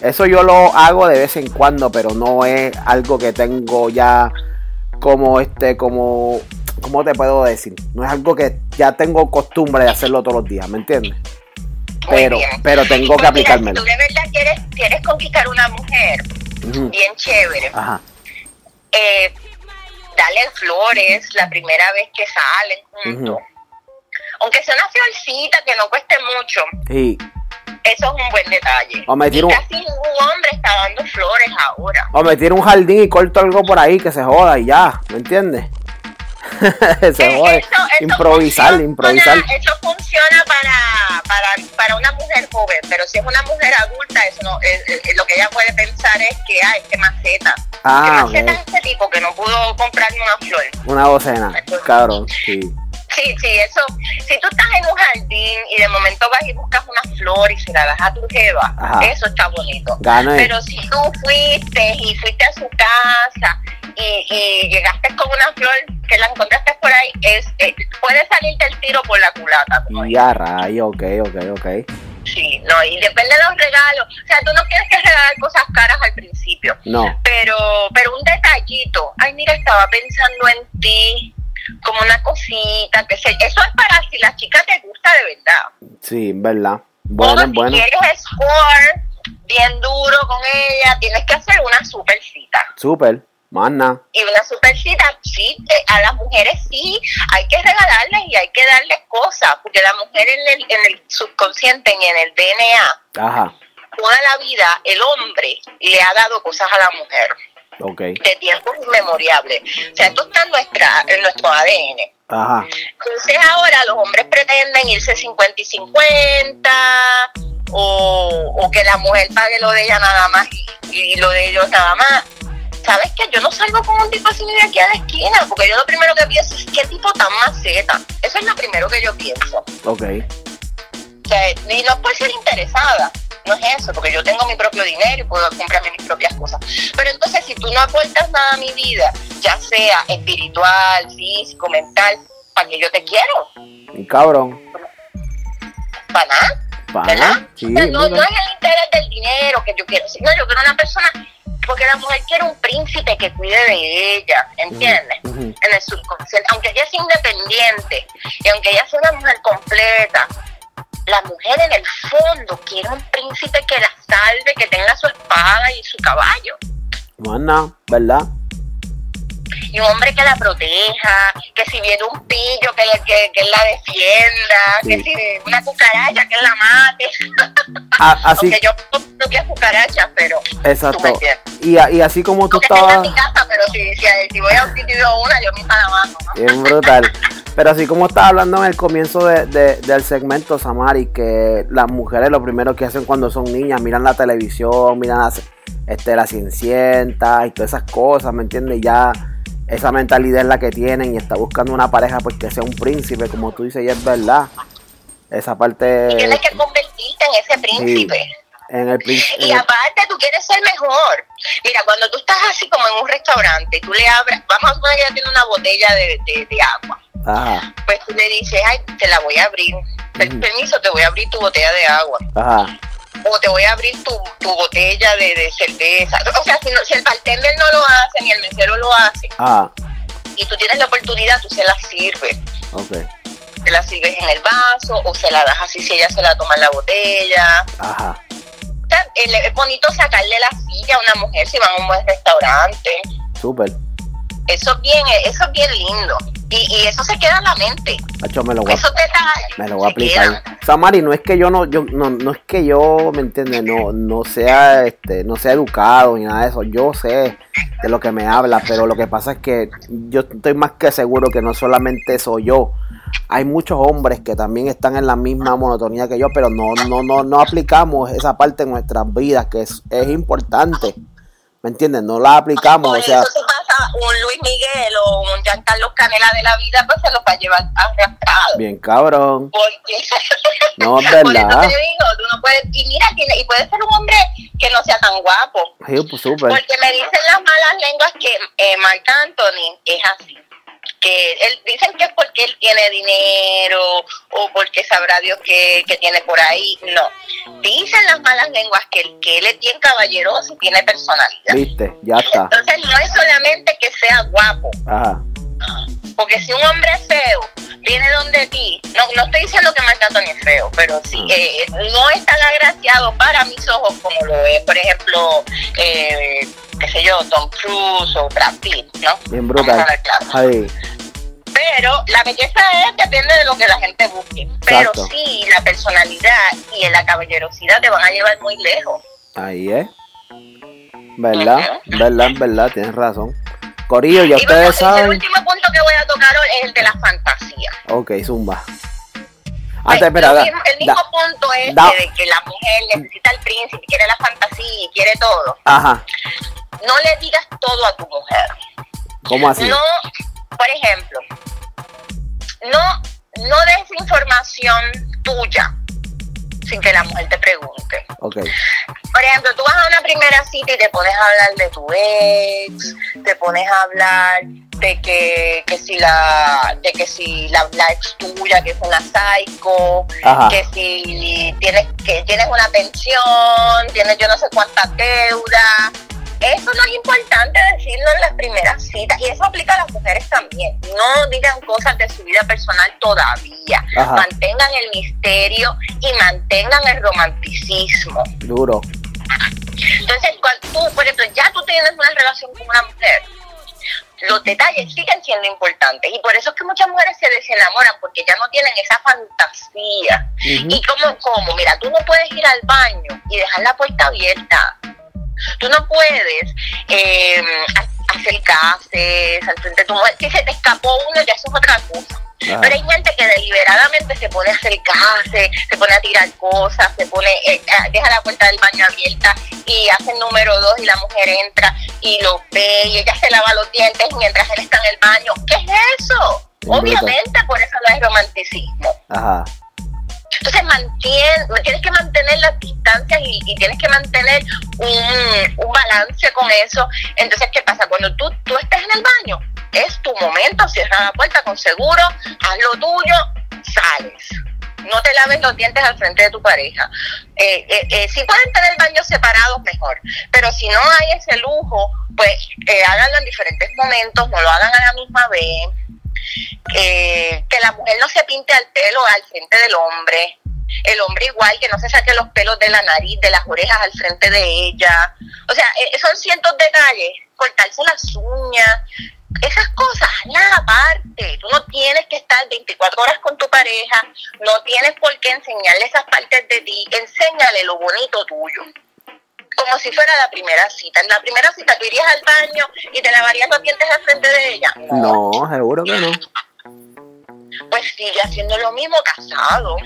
Eso yo lo hago de vez en cuando, pero no es algo que tengo ya como este, como, ¿cómo te puedo decir? No es algo que ya tengo costumbre de hacerlo todos los días, ¿me entiendes? Pero, pero tengo que aplicármelo. Si tú de verdad quieres, quieres conquistar una mujer, bien chévere. Eh, dale flores la primera vez que salen juntos. Aunque sea una florcita que no cueste mucho. Sí. Eso es un buen detalle. O me y casi ningún hombre está dando flores ahora. O me tiro un jardín y corto algo por ahí que se joda y ya, ¿me entiendes? [laughs] se eh, improvisar, improvisar. Eso funciona para, para, para una mujer joven, pero si es una mujer adulta, eso no, lo que ella puede pensar es que, ah, es que maceta. Ah, maceta es este tipo que no pudo comprarme una flor. Una docena, cabrón, sí. Sí, sí, eso, si tú estás en un jardín y de momento vas y buscas una flor y se la das a tu jeva, eso está bonito. Pero si tú fuiste y fuiste a su casa y, llegaste con una flor que la encontraste por ahí, es, eh, puede salirte el tiro por la culata. Ya, rayo, ok, ok, ok. Sí, no, y depende de los regalos. O sea, tú no quieres que regalar cosas caras al principio. No. Pero, pero un detallito. Ay, mira, estaba pensando en ti como una cosita, que sé, eso es para si la chica te gusta de verdad. Sí, verdad. Bueno, o si bueno. quieres score bien duro con ella, tienes que hacer una super cita. Super. Y una super cita, sí, a las mujeres sí, hay que regalarles y hay que darles cosas, porque la mujer en el, en el subconsciente y en el DNA, Ajá. toda la vida el hombre le ha dado cosas a la mujer. Okay. De tiempos inmemoriales. O sea, esto está en, nuestra, en nuestro ADN. Ajá. Entonces ahora los hombres pretenden irse 50 y 50, o, o que la mujer pague lo de ella nada más y lo de ellos nada más ¿sabes qué? Yo no salgo con un tipo así de aquí a la esquina, porque yo lo primero que pienso es qué tipo tan maceta. Eso es lo primero que yo pienso. Ok. O sea, y no puede ser interesada, no es eso, porque yo tengo mi propio dinero y puedo comprarme mis propias cosas. Pero entonces, si tú no aportas nada a mi vida, ya sea espiritual, físico, mental, ¿para qué yo te quiero? Un cabrón. ¿Para nada? ¿Para? Sí, no, no es el interés del dinero que yo quiero, no, yo quiero una persona porque la mujer quiere un príncipe que cuide de ella, ¿entiendes? En el subconsciente, aunque ella sea independiente y aunque ella sea una mujer completa, la mujer en el fondo quiere un príncipe que la salve, que tenga su espada y su caballo. Bueno, ¿verdad? Y un hombre que la proteja, que si viene un pillo, que, le, que, que la defienda, que si una cucaracha, que la mate. [laughs] Ah, así. Aunque yo no propia cucarachas, pero. Exacto. y, y, así como tú estabas. en mi casa, pero si, si, si, voy a un sitio una, yo misma la mano. ¿no? Bien brutal. Pero así como estaba hablando en el comienzo de, de, del segmento, Samari, que las mujeres lo primero que hacen cuando son niñas, miran la televisión, miran la, este, la ciencienta y todas esas cosas, ¿me entiendes? Ya esa mentalidad es la que tienen y está buscando una pareja pues que sea un príncipe, como tú dices, y es verdad. Esa parte... Y tienes que convertirte en ese príncipe. en el. Y aparte tú quieres ser mejor. Mira, cuando tú estás así como en un restaurante, tú le abres, vamos a suponer que ella tiene una botella de, de, agua. Ajá. Pues tú le dices, ay, te la voy a abrir. Permiso, te voy a abrir tu botella de agua. Ajá o te voy a abrir tu, tu botella de, de, cerveza. O sea, si, si, el bartender no lo hace, ni el mesero lo hace, ah. y tú tienes la oportunidad, tú se la sirves. Okay. Se la sirves en el vaso o se la das así si ella se la toma en la botella. Ajá. O sea, es bonito sacarle la silla a una mujer si va a un buen restaurante. Súper. Eso bien, eso es bien lindo. Y, eso se queda en la mente. me lo voy a, me lo voy a aplicar. Samari, no es que yo no, yo, no, no es que yo, ¿me entiendes? No, no sea, este, no sea educado ni nada de eso. Yo sé de lo que me habla, pero lo que pasa es que yo estoy más que seguro que no solamente soy yo. Hay muchos hombres que también están en la misma monotonía que yo, pero no, no, no, no aplicamos esa parte en nuestras vidas, que es, es importante. ¿Me entiendes? No la aplicamos, o sea... Eso un Luis Miguel o un Giancarlo Canela de la vida, pues se los va a llevar arrastrado. Bien cabrón. Porque... [laughs] No, es verdad. [laughs] Por eso te digo, tú no puedes... Y mira, y puede ser un hombre que no sea tan guapo. Sí, pues. Porque me dicen las malas lenguas que eh, Marc Anthony es así que él dicen que es porque él tiene dinero o porque sabrá Dios que, tiene por ahí. No. Dicen las malas lenguas que, que él es bien caballeroso y tiene personalidad. Viste, ya está. Entonces no es solamente que sea guapo. Ajá. Porque si un hombre es feo viene donde ti, no, no estoy diciendo que Marc Anthony es feo, pero sí, ah. eh, no es tan agraciado para mis ojos como lo es, por ejemplo, eh, qué sé yo, Tom Cruise o Brad Pitt, ¿no? Bien brutal. Ahí. Pero la belleza es, depende de lo que la gente busque. Pero sí, la personalidad y la caballerosidad te van a llevar muy lejos. Ahí es. ¿Verdad? ¿Verdad? ¿Verdad? Tienes razón. Corillo, ya ustedes saben. El último punto que voy a tocar hoy es el de la fantasía. Ok, zumba. Antes, pues, espera, el mismo punto es de que la mujer necesita el príncipe, quiere la fantasía y quiere todo. Ajá. No le digas todo a tu mujer. ¿Cómo así? No, por ejemplo, no, no des información tuya sin que la mujer te pregunte. Okay. Por ejemplo, tú vas a una primera cita y te pones a hablar de tu ex, te pones a hablar de que, que si la de que si la, ex tuya que es una psycho, que si tienes que tienes una pensión, tienes yo no sé cuántas deudas, eso no es importante decirlo en las primeras citas y eso aplica a las mujeres también. No digan cosas de su vida personal todavía. Mantengan el misterio y mantengan el romanticismo. Duro. Entonces, cuando tú, por ejemplo, ya tú tienes una relación con una mujer, los detalles siguen siendo importantes y por eso es que muchas mujeres se desenamoran porque ya no tienen esa fantasía. Y como, como, mira, tú no puedes ir al baño y dejar la puerta abierta. Tú no puedes eh, hacer gases al frente de tu mujer. Si se te escapó uno, ya eso es otra cosa. Pero hay gente que deliberadamente se pone a hacer gases, se pone a tirar cosas, se pone, eh, deja la puerta del baño abierta y hace el número dos y la mujer entra y lo ve y ella se lava los dientes mientras él está en el baño. ¿Qué es eso? Obviamente por eso no es romanticismo. Ajá. Entonces mantien, tienes que mantener las distancias y, tienes que mantener un, balance con eso. Entonces, ¿qué pasa? Cuando tú, tú estés en el baño, es tu momento, cierra la puerta con seguro, haz lo tuyo, sales. No te laves los dientes al frente de tu pareja. Eh, eh, eh, si pueden tener baños separados, mejor. Pero si no hay ese lujo, pues háganlo en diferentes momentos, no lo hagan a la misma vez. Que la mujer no se pinte al pelo al frente del hombre. El hombre igual, que no se saque los pelos de la nariz, de las orejas al frente de ella. O sea, son cientos detalles. Cortarse las uñas, esas cosas, nada aparte. Tú no tienes que estar 24 horas con tu pareja, no tienes por qué enseñarle esas partes de ti, enséñale lo bonito tuyo. Como si fuera la primera cita. En la primera cita tú irías al baño y te lavarías los dientes al frente de ella. No, seguro que no. Pues sigue haciendo lo mismo casado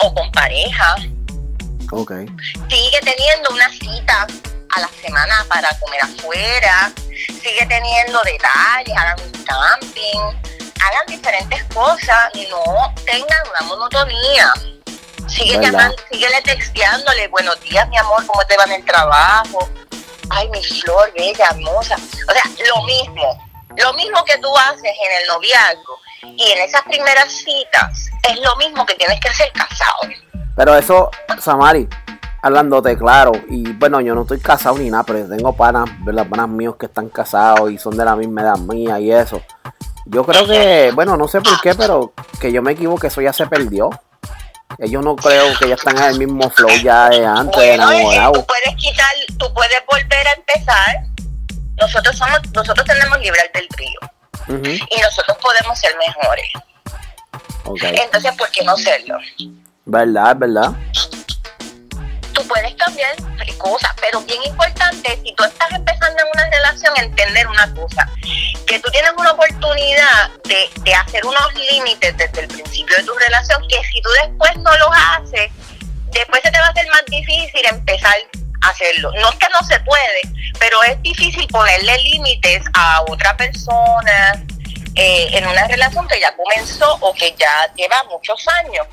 o con pareja. Ok. Sigue teniendo una cita a la semana para comer afuera, sigue teniendo detalles, hagan un camping, hagan diferentes cosas y no tengan una monotonía. Sigue llamando, sigue texteándole, buenos días mi amor, ¿cómo te va en el trabajo? Ay, mi flor, bella, hermosa. O sea, lo mismo, lo mismo que tú haces en el noviazgo y en esas primeras citas, es lo mismo que tienes que hacer casado. Pero eso, Samari, hablándote claro, y bueno, yo no estoy casado ni nada, pero tengo panas, ¿verdad? panas míos que están casados y son de la misma edad mía y eso. Yo creo que, bueno, no sé por qué, pero que yo me equivoqué, eso ya se perdió. Ellos no creo que ya están en el mismo flow ya de antes, bueno, enamorado. tú puedes quitar, tú puedes volver a empezar. Nosotros somos, nosotros tenemos libre albedrío. Y nosotros podemos ser mejores. Entonces, ¿por qué no serlo? ¿Verdad? ¿Verdad? Puedes cambiar cosas, pero bien importante, si tú estás empezando en una relación, entender una cosa, que tú tienes una oportunidad de, de hacer unos límites desde el principio de tu relación, que si tú después no los haces, después se te va a hacer más difícil empezar a hacerlo. No es que no se puede, pero es difícil ponerle límites a otra persona eh, en una relación que ya comenzó o que ya lleva muchos años.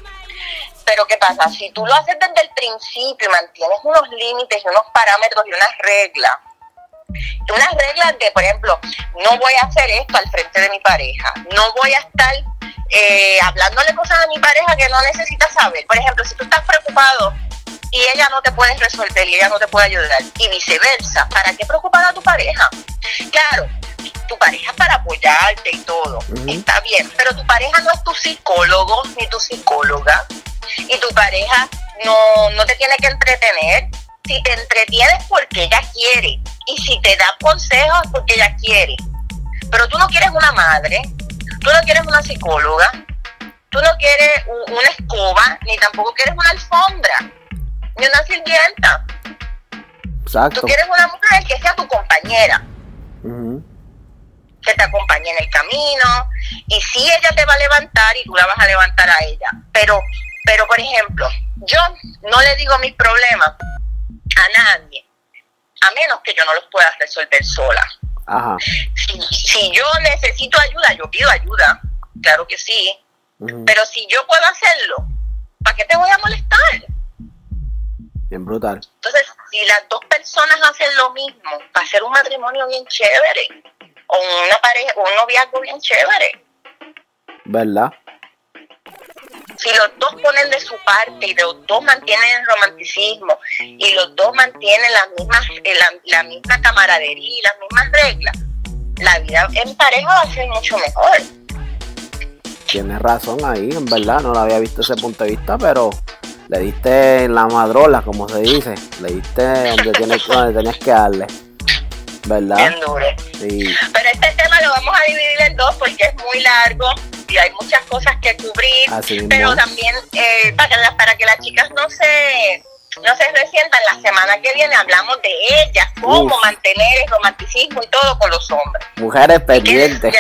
Pero ¿qué pasa? Si tú lo haces desde el principio y mantienes unos límites y unos parámetros y unas reglas, unas reglas de, por ejemplo, no voy a hacer esto al frente de mi pareja, no voy a estar eh, hablándole cosas a mi pareja que no necesita saber. Por ejemplo, si tú estás preocupado y ella no te puede resolver y ella no te puede ayudar, y viceversa, ¿para qué preocupar a tu pareja? Claro, tu pareja para apoyarte y todo, está bien, pero tu pareja no es tu psicólogo ni tu psicóloga y tu pareja no, no te tiene que entretener. Si te entretienes porque ella quiere y si te da consejos porque ella quiere. Pero tú no quieres una madre, tú no quieres una psicóloga, tú no quieres una escoba, ni tampoco quieres una alfombra, ni una sirvienta. Exacto. Tú quieres una mujer que sea tu compañera que te acompañe en el camino y si ella te va a levantar y tú la vas a levantar a ella. Pero, pero por ejemplo, yo no le digo mis problemas a nadie, a menos que yo no los pueda resolver sola. Si, yo necesito ayuda, yo pido ayuda, claro que sí, pero si yo puedo hacerlo, ¿para qué te voy a molestar? Bien brutal. Entonces, si las dos personas hacen lo mismo, va a ser un matrimonio bien chévere o una pareja, un noviazgo bien chévere. ¿Verdad? Si los dos ponen de su parte y los dos mantienen el romanticismo y los dos mantienen las mismas, eh, la, misma camaradería y las mismas reglas, la vida en pareja va a ser mucho mejor. Tienes razón ahí, en verdad, no lo había visto ese punto de vista, pero le diste en la madrola, como se dice, le diste donde, tienes, [laughs] donde tenías que darle. ¿Verdad? Bien duro. Sí. Pero este tema lo vamos a dividir en dos porque es muy largo y hay muchas cosas que cubrir. pero también eh, para, que para que las chicas no se no se resientan, la semana que viene hablamos de ellas, cómo mantener el romanticismo y todo con los hombres. Mujeres pendientes.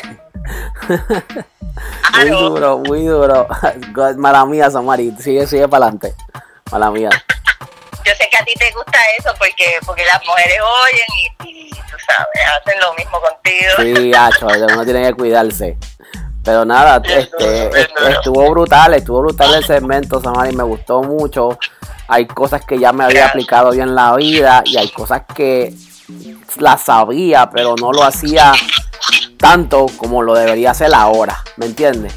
muy duro, muy duro. [laughs] Mala mía, Samari, sigue, sigue para adelante. Mala mía. Yo sé que a ti te gusta eso porque porque las mujeres oyen y, tú sabes, hacen lo mismo contigo. Sí, hacho, [laughs] uno tiene que cuidarse. Pero nada, este, estuvo brutal, estuvo brutal el segmento, Samari, me gustó mucho. Hay cosas que ya me había aplicado bien en la vida y hay cosas que las sabía, pero no lo hacía tanto como lo debería hacer ahora, ¿me entiendes?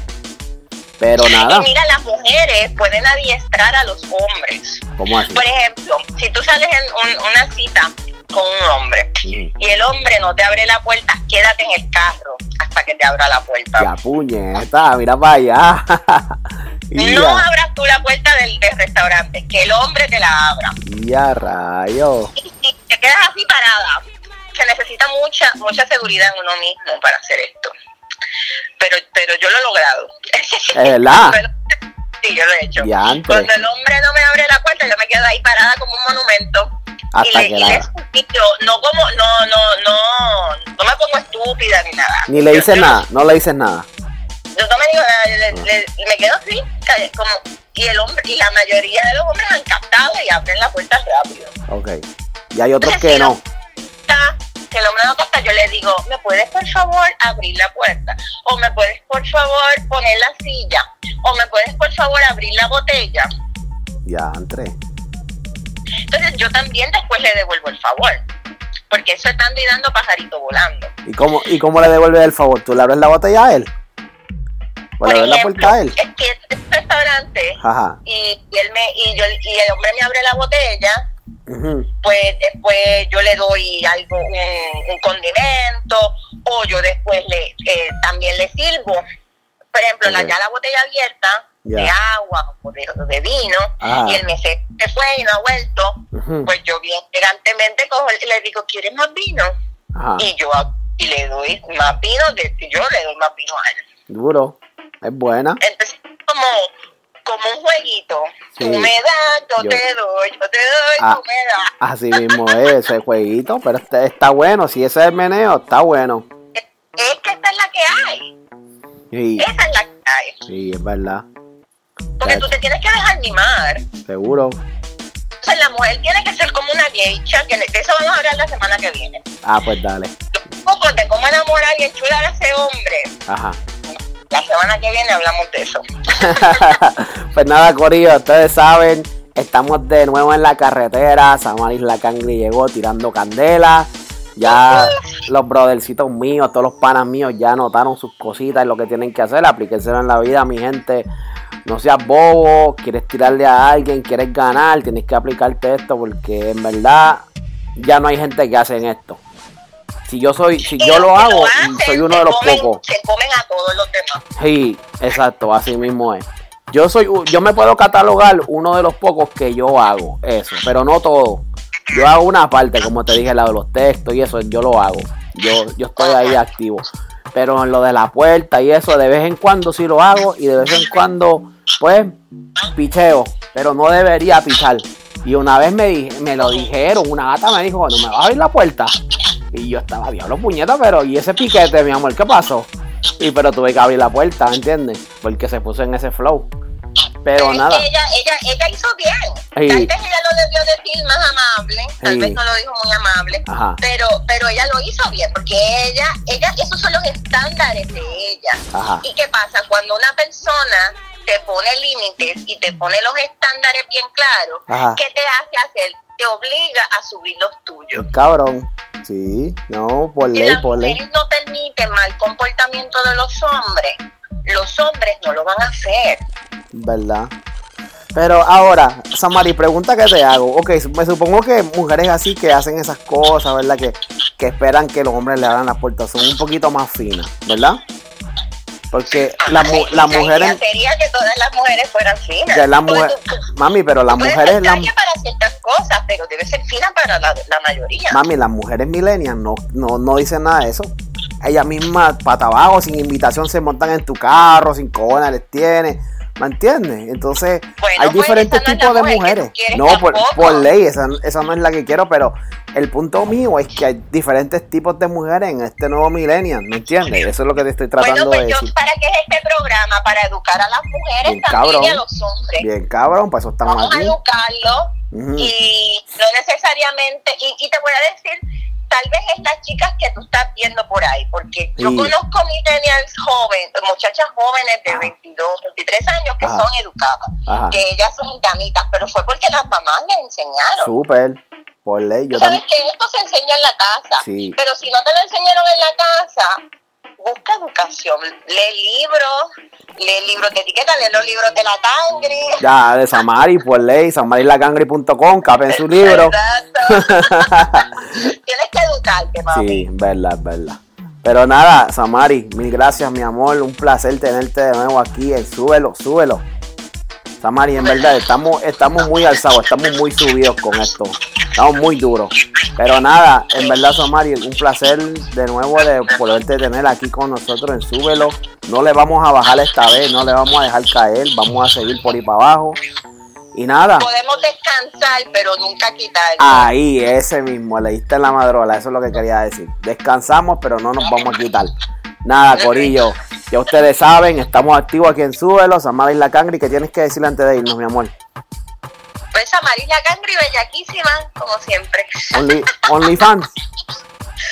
Pero nada. Y mira, las mujeres pueden adiestrar a los hombres. ¿Cómo así? Por ejemplo, si tú sales en una cita con un hombre y el hombre no te abre la puerta, quédate en el carro hasta que te abra la puerta. Ya puñeta, mira para allá. [laughs] no abras tú la puerta del, restaurante, que el hombre te la abra. Ya rayo. Y, te quedas así parada. Se necesita mucha mucha seguridad en uno mismo para hacer esto. Pero pero yo lo he logrado. ¿Es verdad? [laughs] sí, yo lo he hecho. Cuando el hombre no me abre la puerta, yo me quedo ahí parada como un monumento hasta y le, que no como, no, no, no, no me pongo estúpida ni nada. Ni le dices nada, no le dices nada. Yo no me digo nada, me quedo así, como, y el hombre, y la mayoría de los hombres han captado y abren la puerta rápido. Ok. Y hay otros que no. Que el hombre no capta, yo le digo, ¿me puedes por favor abrir la puerta? O me puedes por favor poner la silla? O me puedes por favor abrir la botella? Ya, entré. Entonces yo también después le devuelvo el favor. Porque eso estando y dando pajarito volando. ¿Y cómo, ¿Y cómo le devuelves el favor? ¿Tú le abres la botella a él? ¿O le abres la puerta a él? Es que es un restaurante Ajá. Y, él me, y, yo, y el hombre me abre la botella pues después yo le doy algo, un, condimento, o yo después le eh, también le sirvo. Por ejemplo, la, ya la botella abierta, de agua o de, vino ah. y el mesero se fue y no ha vuelto, pues yo bien elegantemente cojo, le digo, ¿quieres más vino? Y yo y le doy más vino, de, yo le doy más vino a él. Duro, es buena. Entonces, como, como un jueguito. Tú me das, yo, te doy, yo te doy, ah, tú me das. Así mismo es ese jueguito, pero este, está bueno, si ese es el meneo, está bueno. Es, que esta es la que hay. Sí. Esa es la que hay. Sí, es verdad. Porque tú te tienes que dejar animar. Seguro. O sea, la mujer tiene que ser como una geisha, que de eso vamos a hablar la semana que viene. Ah, pues dale. Poco de cómo enamorar y enchular a ese hombre. Ajá. La semana que viene hablamos de eso. [laughs] pues nada, Corillo, ustedes saben, estamos de nuevo en la carretera. Samaris La Cangri llegó tirando candela. Ya los brothercitos míos, todos los panas míos ya notaron sus cositas y lo que tienen que hacer. Aplíquenselo en la vida, mi gente. No seas bobo, quieres tirarle a alguien, quieres ganar, tienes que aplicarte esto porque en verdad ya no hay gente que hace esto. Si yo soy, si yo lo hago, soy uno de los pocos. Se comen a todos los demás. Sí, exacto, así mismo es. Yo soy, yo me puedo catalogar uno de los pocos que yo hago eso, pero no todo. Yo hago una parte, como te dije, la de los textos y eso, yo lo hago. Yo, yo estoy ahí activo. Pero en lo de la puerta y eso, de vez en cuando sí lo hago y de vez en cuando, pues, picheo. Pero no debería pichar. Y una vez me, me lo dijeron, una gata me dijo, ¿no me vas a abrir la puerta? Y yo estaba, diablo puñeta, pero ¿y ese piquete, mi amor, qué pasó? Y pero tuve que abrir la puerta, ¿me entiendes? Porque se puso en ese flow. Pero nada. Ella, ella, ella hizo bien. Tal vez ella lo debió decir más amable, tal vez no lo dijo muy amable, pero pero ella lo hizo bien, porque ella, ella, esos son los estándares de ella. ¿Y qué pasa? Cuando una persona te pone límites y te pone los estándares bien claros, ¿qué te hace hacer? Te obliga a subir los tuyos. Cabrón. Sí, no, por ley, por ley. no permite mal comportamiento de los hombres, los hombres no lo van a hacer. ¿Verdad? Pero ahora, Samari, pregunta que te hago. Ok, me supongo que mujeres así que hacen esas cosas, ¿verdad? Que, que esperan que los hombres le abran las puertas, son un poquito más finas, ¿verdad? Porque las la mujeres. Sería que todas las mujeres fueran finas. mami, pero las mujeres. La... para ciertas cosas, pero debe ser fina para la, mayoría. Mami, las mujeres millennials no, no, no dicen nada de eso. Ellas mismas, para abajo, sin invitación, se montan en tu carro, sin cojones les tiene ¿Me entiendes? Entonces, hay pues, diferentes tipos de mujeres. No, por, ley, esa, esa, no es la que quiero, pero el punto mío es que hay diferentes tipos de mujeres en este nuevo millennial, ¿me entiendes? Eso es lo que te estoy tratando pues de decir. ¿Para qué es este programa? Para educar a las mujeres también y a los hombres. Bien cabrón, pues eso estamos Vamos a educarlo y no necesariamente, y te voy a decir tal vez estas chicas que tú estás viendo por ahí, porque yo conozco millennials jóvenes, muchachas jóvenes de 22, 23 años que son educadas, que ellas son gamitas, pero fue porque las mamás les enseñaron. Súper, por ley. Yo sabes que esto se enseña en la casa, pero si no te lo enseñaron en la casa, busca educación, lee libros, lee libros de etiqueta, lee los libros de la Cangri. Ya, de Samari, por ley, samarilacangri.com, capen su libro. [laughs] Tienes que educarte, mami. Sí, verdad, verdad. Pero nada, Samari, mil gracias, mi amor. Un placer tenerte de nuevo aquí. Súbelo, súbelo. Samari, en verdad, estamos, estamos muy alzados, estamos muy subidos con esto. Estamos muy duros. Pero nada, en verdad, Samari, un placer de nuevo de poderte tener aquí con nosotros en Súbelo. No le vamos a bajar esta vez, no le vamos a dejar caer, vamos a seguir por ahí para abajo. Y nada. Podemos descansar, pero nunca quitar. Ahí, ese mismo, leíste en la madrola, eso es lo que quería decir. Descansamos, pero no nos vamos a quitar. Nada, Corillo. Ya ustedes saben, estamos activos aquí en Súbelo, Samaris La Cangri. ¿Qué tienes que decirle antes de irnos, mi amor? Pues Samaris La Cangri, bellaquísima, como siempre. Only, OnlyFans.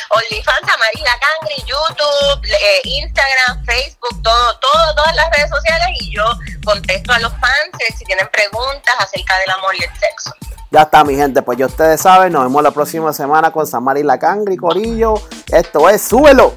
OnlyFans, Samaris La Cangri, YouTube, eh, Instagram, Facebook, todo, todo, todas las redes sociales. Y yo contesto a los fans eh, si tienen preguntas acerca del amor y el sexo. Ya está, mi gente. Pues ya ustedes saben, nos vemos la próxima semana con Samaris La Cangri, Corillo. Esto es Súbelo.